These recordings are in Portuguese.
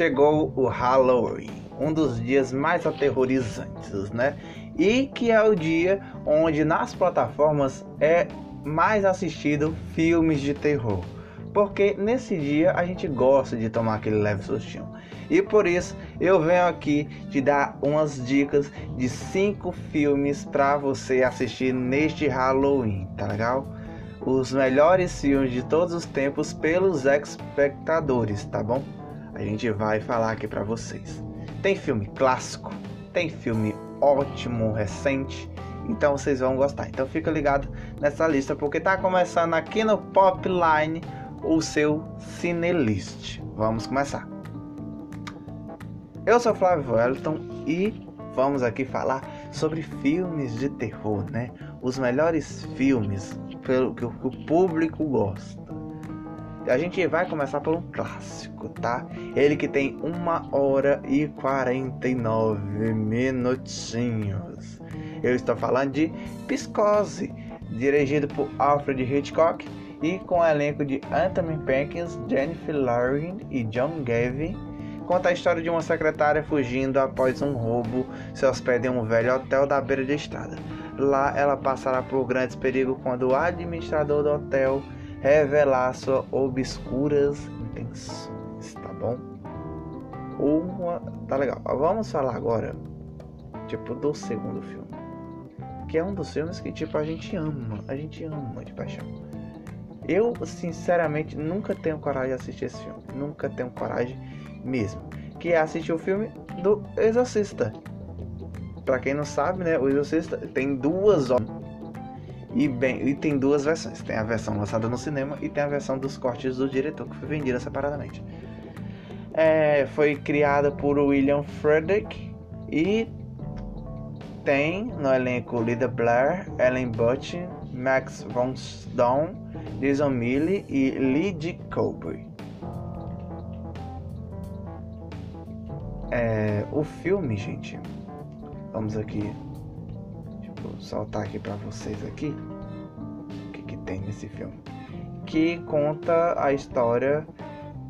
chegou o Halloween, um dos dias mais aterrorizantes, né? E que é o dia onde nas plataformas é mais assistido filmes de terror. Porque nesse dia a gente gosta de tomar aquele leve sustinho. E por isso eu venho aqui te dar umas dicas de cinco filmes para você assistir neste Halloween, tá legal? Os melhores filmes de todos os tempos pelos espectadores, tá bom? A gente vai falar aqui para vocês. Tem filme clássico, tem filme ótimo, recente, então vocês vão gostar. Então fica ligado nessa lista porque tá começando aqui no Popline o seu Cinelist. Vamos começar. Eu sou Flávio Wellington e vamos aqui falar sobre filmes de terror, né? Os melhores filmes pelo que o público gosta. A gente vai começar por um clássico, tá? Ele que tem uma hora e 49 minutinhos. Eu estou falando de Psicose, dirigido por Alfred Hitchcock e com o elenco de Anthony Perkins, Jennifer Lawrence e John Gavin. Conta a história de uma secretária fugindo após um roubo, se hospeda em um velho hotel da beira de estrada. Lá ela passará por grandes perigos quando o administrador do hotel revelar suas obscuras intenções, tá bom? Uma, tá legal. Vamos falar agora, tipo, do segundo filme, que é um dos filmes que tipo a gente ama, a gente ama de paixão. Eu, sinceramente, nunca tenho coragem de assistir esse filme, nunca tenho coragem mesmo, que é assistir o filme do Exorcista. Para quem não sabe, né, o Exorcista tem duas horas e, bem, e tem duas versões. Tem a versão lançada no cinema e tem a versão dos cortes do diretor, que foi vendida separadamente. É, foi criada por William Frederick e tem no elenco Lida Blair, Ellen Butch, Max von Sydow, Jason Milley e Lee Colby. É, o filme, gente, vamos aqui Vou saltar aqui para vocês aqui o que, que tem nesse filme. Que conta a história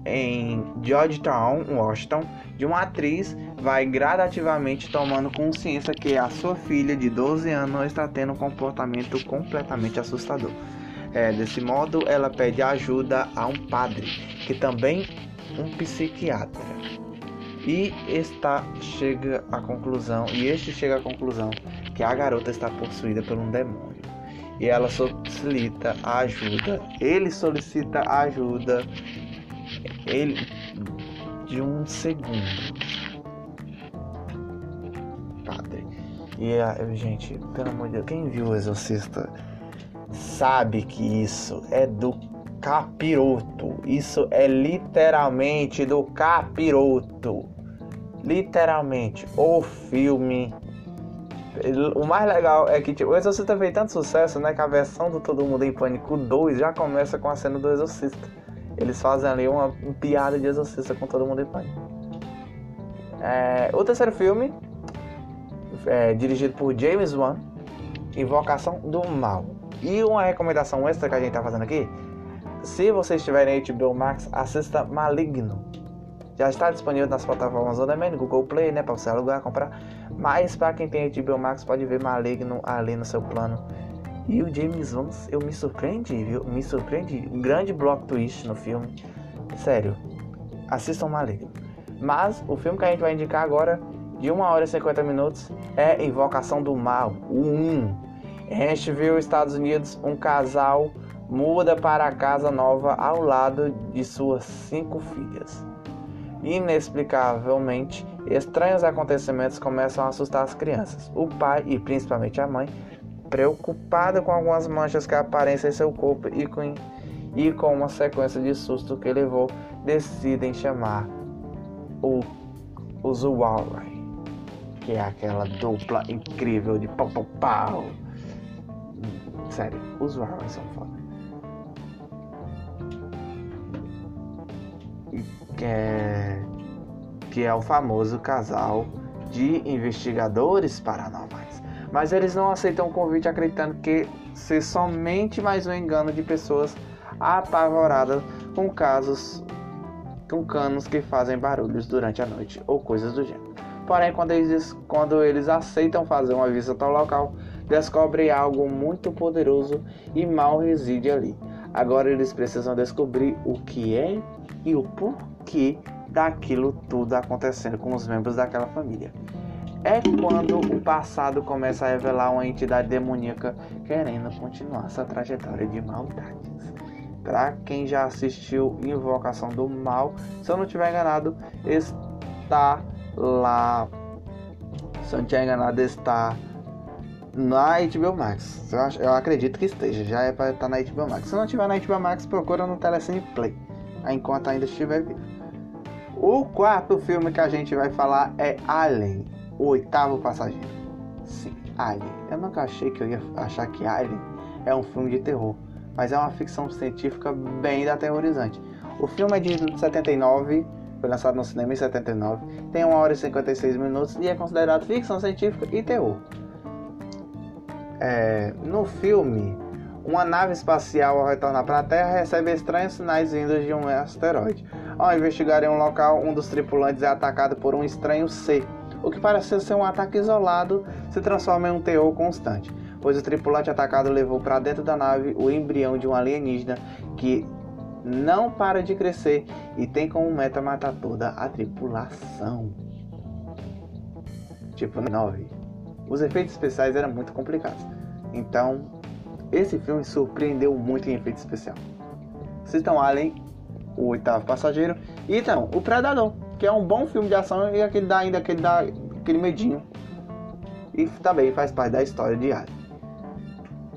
em Georgetown, Washington, de uma atriz vai gradativamente tomando consciência que a sua filha de 12 anos está tendo um comportamento completamente assustador. É, desse modo, ela pede ajuda a um padre, que também um psiquiatra. E está chega à conclusão, e este chega à conclusão que a garota está possuída por um demônio e ela solicita ajuda. Ele solicita ajuda ele de um segundo. Padre. E a, gente, pelo amor de Deus, quem viu o Exorcista sabe que isso é do capiroto. Isso é literalmente do capiroto. Literalmente, o filme o mais legal é que tipo, o Exorcista fez tanto sucesso, né? Que a versão do Todo Mundo em Pânico 2 já começa com a cena do Exorcista. Eles fazem ali uma, piada de Exorcista com Todo Mundo em Pânico. É, o terceiro filme, é, dirigido por James Wan, Invocação do Mal. E uma recomendação extra que a gente tá fazendo aqui: se vocês tiverem HBO Max, assista Maligno. Já está disponível nas plataformas on demand, Google Play, né, para você alugar, comprar. Mas para quem tem HBO Max pode ver Maligno ali no seu plano. E o James Wan, eu me surpreendi, viu? Me surpreendi. Um grande block twist no filme. Sério, assistam Maligno. Mas o filme que a gente vai indicar agora, de 1 hora e 50 minutos, é Invocação do Mal, o 1. Em Asheville, Estados Unidos, um casal muda para a casa nova ao lado de suas cinco filhas. Inexplicavelmente, estranhos acontecimentos começam a assustar as crianças. O pai e principalmente a mãe, preocupada com algumas manchas que aparecem em seu corpo e com, e com uma sequência de susto que levou, decidem chamar o, o que é aquela dupla incrível de pau pau pau. Sério, os Zuwari são foda. Que é, que é o famoso casal de investigadores paranormais. Mas eles não aceitam o convite acreditando que ser somente mais um engano de pessoas apavoradas com casos com canos que fazem barulhos durante a noite ou coisas do gênero. Porém, quando eles, quando eles aceitam fazer uma visita ao local, descobrem algo muito poderoso e mal reside ali. Agora eles precisam descobrir o que é e o porquê daquilo tudo acontecendo com os membros daquela família. É quando o passado começa a revelar uma entidade demoníaca querendo continuar essa trajetória de maldades. Para quem já assistiu Invocação do Mal, se eu não estiver enganado, está lá. Se eu não estiver enganado, está na HBO Max. Eu, eu acredito que esteja, já é para estar na HBO Max. Se não estiver na HBO Max, procura no Telecine Play, enquanto ainda estiver vivo. O quarto filme que a gente vai falar é Alien, o oitavo passageiro. Sim, Alien. Eu nunca achei que eu ia achar que Alien é um filme de terror, mas é uma ficção científica bem aterrorizante. O filme é de 79, foi lançado no cinema em 79, tem 1 hora e 56 minutos e é considerado ficção científica e terror. É, no filme, uma nave espacial ao retornar para a Terra recebe estranhos sinais vindos de um asteroide. Ao investigarem um local, um dos tripulantes é atacado por um estranho ser. O que parece ser um ataque isolado se transforma em um terror constante, pois o tripulante atacado levou para dentro da nave o embrião de um alienígena que não para de crescer e tem como meta matar toda a tripulação. Tipo 9. Os efeitos especiais eram muito complicados. Então, esse filme surpreendeu muito em efeito especial. Citam Alien o Oitavo Passageiro. E então, O Predador, que é um bom filme de ação e aquele dá ainda aquele, dá, aquele medinho. E também faz parte da história de Alien.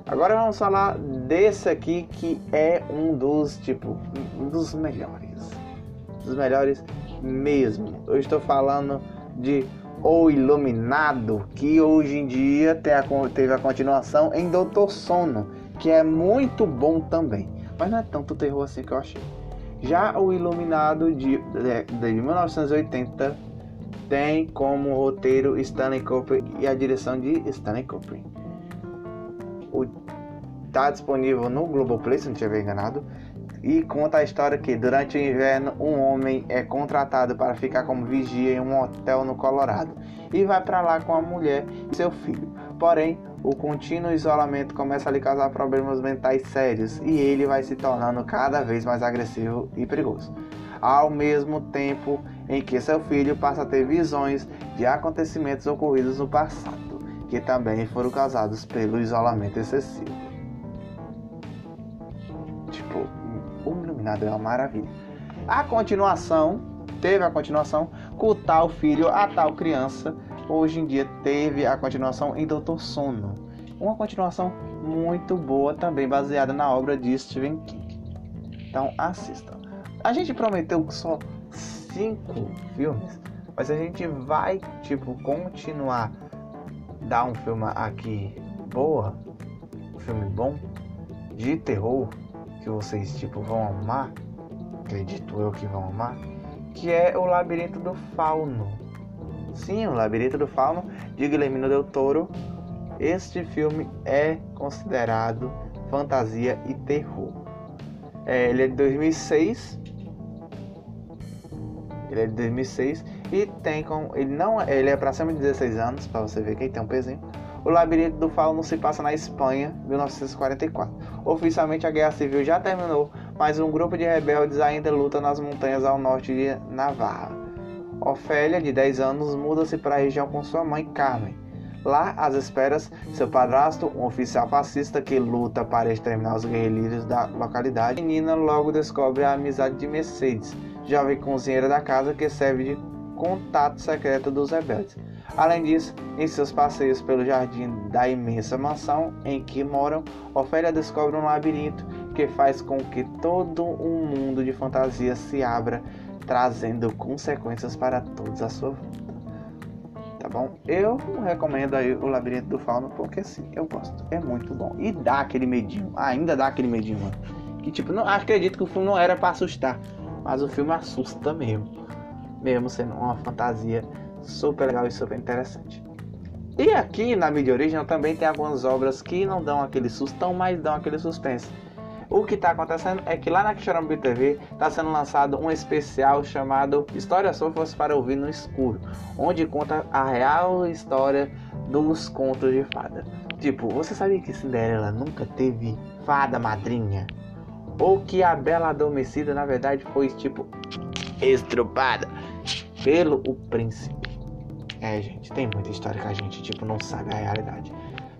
Agora vamos falar desse aqui que é um dos, tipo, um dos melhores. Dos melhores mesmo. Eu estou falando de O Iluminado, que hoje em dia teve a continuação em Doutor Sono, que é muito bom também. Mas não é tanto terror assim que eu achei. Já o Iluminado de, de, de 1980 tem como roteiro Stanley Kubrick e a direção de Stanley Kubrick. Está disponível no Globoplay, se não estiver enganado. E conta a história que durante o inverno um homem é contratado para ficar como vigia em um hotel no Colorado e vai para lá com a mulher e seu filho. Porém, o contínuo isolamento começa a lhe causar problemas mentais sérios e ele vai se tornando cada vez mais agressivo e perigoso. Ao mesmo tempo em que seu filho passa a ter visões de acontecimentos ocorridos no passado, que também foram causados pelo isolamento excessivo. Tipo, o Iluminado é uma maravilha. A continuação, teve a continuação com tal filho, a tal criança hoje em dia teve a continuação em Doutor Sono. Uma continuação muito boa, também baseada na obra de Stephen King. Então assistam. A gente prometeu só cinco filmes, mas a gente vai tipo continuar dar um filme aqui boa, um filme bom de terror que vocês tipo vão amar, acredito eu que vão amar, que é o Labirinto do Fauno. Sim, O Labirinto do Fauno, de Guilherme Del Toro. Este filme é considerado fantasia e terror. É, ele é de 2006. Ele é de 2006 e tem com ele não ele é para cima de 16 anos para você ver quem tem um pezinho. O Labirinto do Fauno se passa na Espanha, 1944. Oficialmente a guerra civil já terminou, mas um grupo de rebeldes ainda luta nas montanhas ao norte de Navarra. Ofélia, de 10 anos, muda-se para a região com sua mãe Carmen. Lá, às esperas, seu padrasto, um oficial fascista que luta para exterminar os guerrilheiros da localidade. A menina logo descobre a amizade de Mercedes, jovem cozinheira da casa que serve de contato secreto dos rebeldes. Além disso, em seus passeios pelo jardim da imensa mansão em que moram, Ofélia descobre um labirinto que faz com que todo um mundo de fantasia se abra trazendo consequências para todos à sua volta. Tá bom? Eu recomendo aí o Labirinto do Fauno porque sim, eu gosto. É muito bom. E dá aquele medinho, ainda dá aquele medinho, mano. Que tipo, não acredito que o filme não era para assustar, mas o filme assusta mesmo. Mesmo sendo uma fantasia super legal e super interessante. E aqui na mídia original também tem algumas obras que não dão aquele sustão, mas dão aquele suspense. O que está acontecendo é que lá na Quixorambi TV está sendo lançado um especial chamado Histórias Fofas para Ouvir no Escuro, onde conta a real história dos contos de fada. Tipo, você sabia que Cinderela nunca teve fada madrinha? Ou que a Bela Adormecida na verdade foi tipo estrupada pelo o príncipe? É, gente, tem muita história que a gente tipo não sabe a realidade.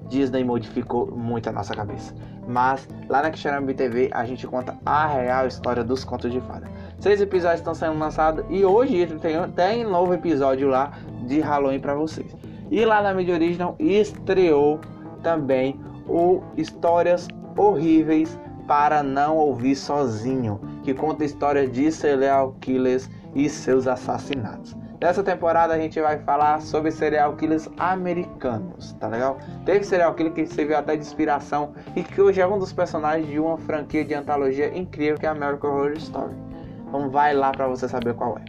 Disney modificou muito a nossa cabeça. Mas lá na Quixarambi TV a gente conta a real história dos contos de fada. Seis episódios estão sendo lançados e hoje tem, tem novo episódio lá de Halloween para vocês. E lá na mídia original estreou também o Histórias Horríveis para Não Ouvir Sozinho, que conta histórias de serial killers e seus assassinatos. Nessa temporada a gente vai falar sobre serial killers americanos, tá legal? Teve serial killer que serviu até de inspiração e que hoje é um dos personagens de uma franquia de antologia incrível que é American Horror Story. Então vai lá para você saber qual é.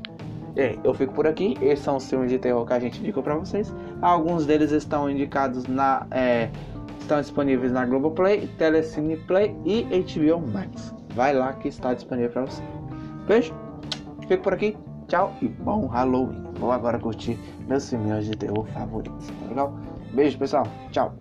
E aí, eu fico por aqui. Esses são os filmes de terror que a gente indicou para vocês. Alguns deles estão indicados na. É, estão disponíveis na Globoplay, Telecine Play e HBO Max. Vai lá que está disponível para você. Beijo, fico por aqui. Tchau e bom Halloween. Vou agora curtir meus filmes de terror favoritos, tá legal? Beijo, pessoal. Tchau.